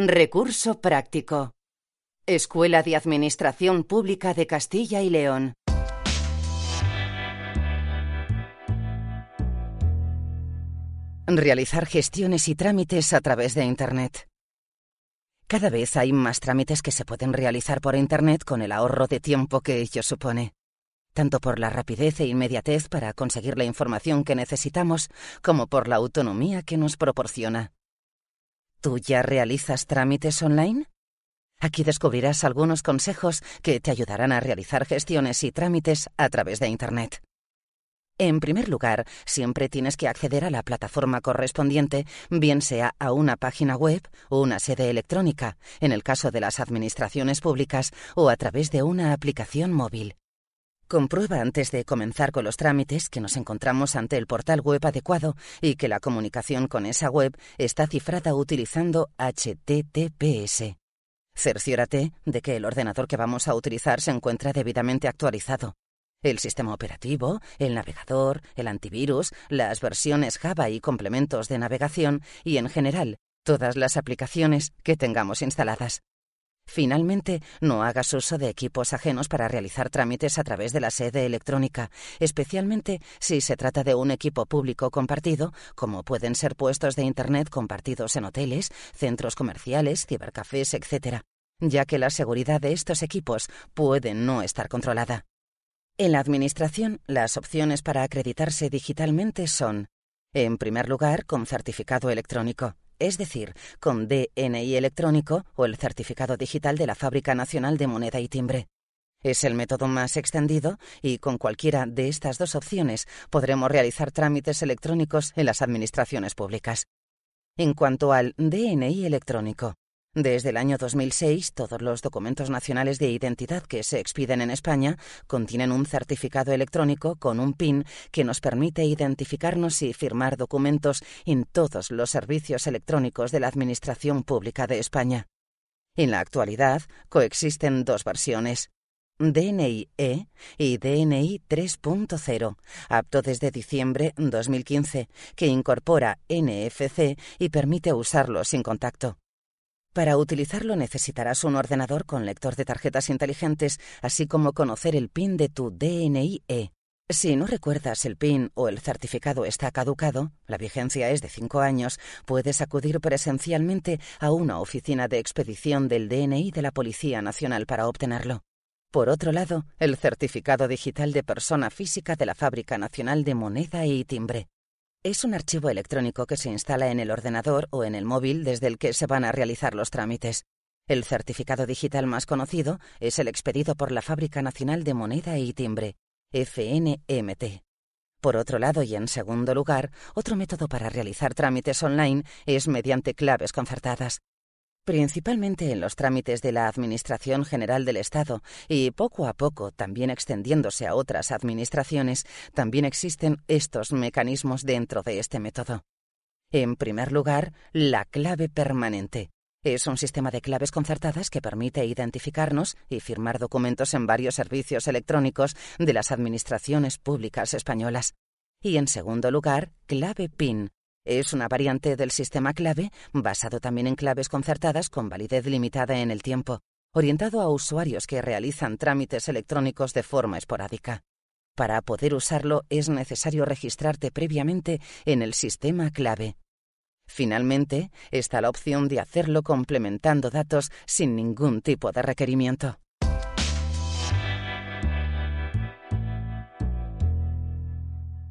Recurso práctico. Escuela de Administración Pública de Castilla y León. Realizar gestiones y trámites a través de Internet. Cada vez hay más trámites que se pueden realizar por Internet con el ahorro de tiempo que ello supone, tanto por la rapidez e inmediatez para conseguir la información que necesitamos, como por la autonomía que nos proporciona. ¿Tú ya realizas trámites online? Aquí descubrirás algunos consejos que te ayudarán a realizar gestiones y trámites a través de Internet. En primer lugar, siempre tienes que acceder a la plataforma correspondiente, bien sea a una página web o una sede electrónica, en el caso de las administraciones públicas, o a través de una aplicación móvil. Comprueba antes de comenzar con los trámites que nos encontramos ante el portal web adecuado y que la comunicación con esa web está cifrada utilizando HTTPS. Cerciórate de que el ordenador que vamos a utilizar se encuentra debidamente actualizado. El sistema operativo, el navegador, el antivirus, las versiones Java y complementos de navegación y, en general, todas las aplicaciones que tengamos instaladas. Finalmente, no hagas uso de equipos ajenos para realizar trámites a través de la sede electrónica, especialmente si se trata de un equipo público compartido, como pueden ser puestos de Internet compartidos en hoteles, centros comerciales, cibercafés, etc., ya que la seguridad de estos equipos puede no estar controlada. En la Administración, las opciones para acreditarse digitalmente son, en primer lugar, con certificado electrónico, es decir, con DNI electrónico o el certificado digital de la Fábrica Nacional de Moneda y Timbre. Es el método más extendido y con cualquiera de estas dos opciones podremos realizar trámites electrónicos en las administraciones públicas. En cuanto al DNI electrónico, desde el año 2006, todos los documentos nacionales de identidad que se expiden en España contienen un certificado electrónico con un PIN que nos permite identificarnos y firmar documentos en todos los servicios electrónicos de la Administración Pública de España. En la actualidad, coexisten dos versiones. DNI-E y DNI 3.0, apto desde diciembre 2015, que incorpora NFC y permite usarlo sin contacto. Para utilizarlo necesitarás un ordenador con lector de tarjetas inteligentes, así como conocer el PIN de tu DNI-E. Si no recuerdas el PIN o el certificado está caducado, la vigencia es de cinco años, puedes acudir presencialmente a una oficina de expedición del DNI de la Policía Nacional para obtenerlo. Por otro lado, el certificado digital de persona física de la Fábrica Nacional de Moneda y Timbre. Es un archivo electrónico que se instala en el ordenador o en el móvil desde el que se van a realizar los trámites. El certificado digital más conocido es el expedido por la Fábrica Nacional de Moneda y Timbre, FNMT. Por otro lado, y en segundo lugar, otro método para realizar trámites online es mediante claves concertadas principalmente en los trámites de la Administración General del Estado y poco a poco también extendiéndose a otras administraciones, también existen estos mecanismos dentro de este método. En primer lugar, la clave permanente. Es un sistema de claves concertadas que permite identificarnos y firmar documentos en varios servicios electrónicos de las administraciones públicas españolas. Y en segundo lugar, clave PIN, es una variante del sistema clave basado también en claves concertadas con validez limitada en el tiempo, orientado a usuarios que realizan trámites electrónicos de forma esporádica. Para poder usarlo es necesario registrarte previamente en el sistema clave. Finalmente, está la opción de hacerlo complementando datos sin ningún tipo de requerimiento.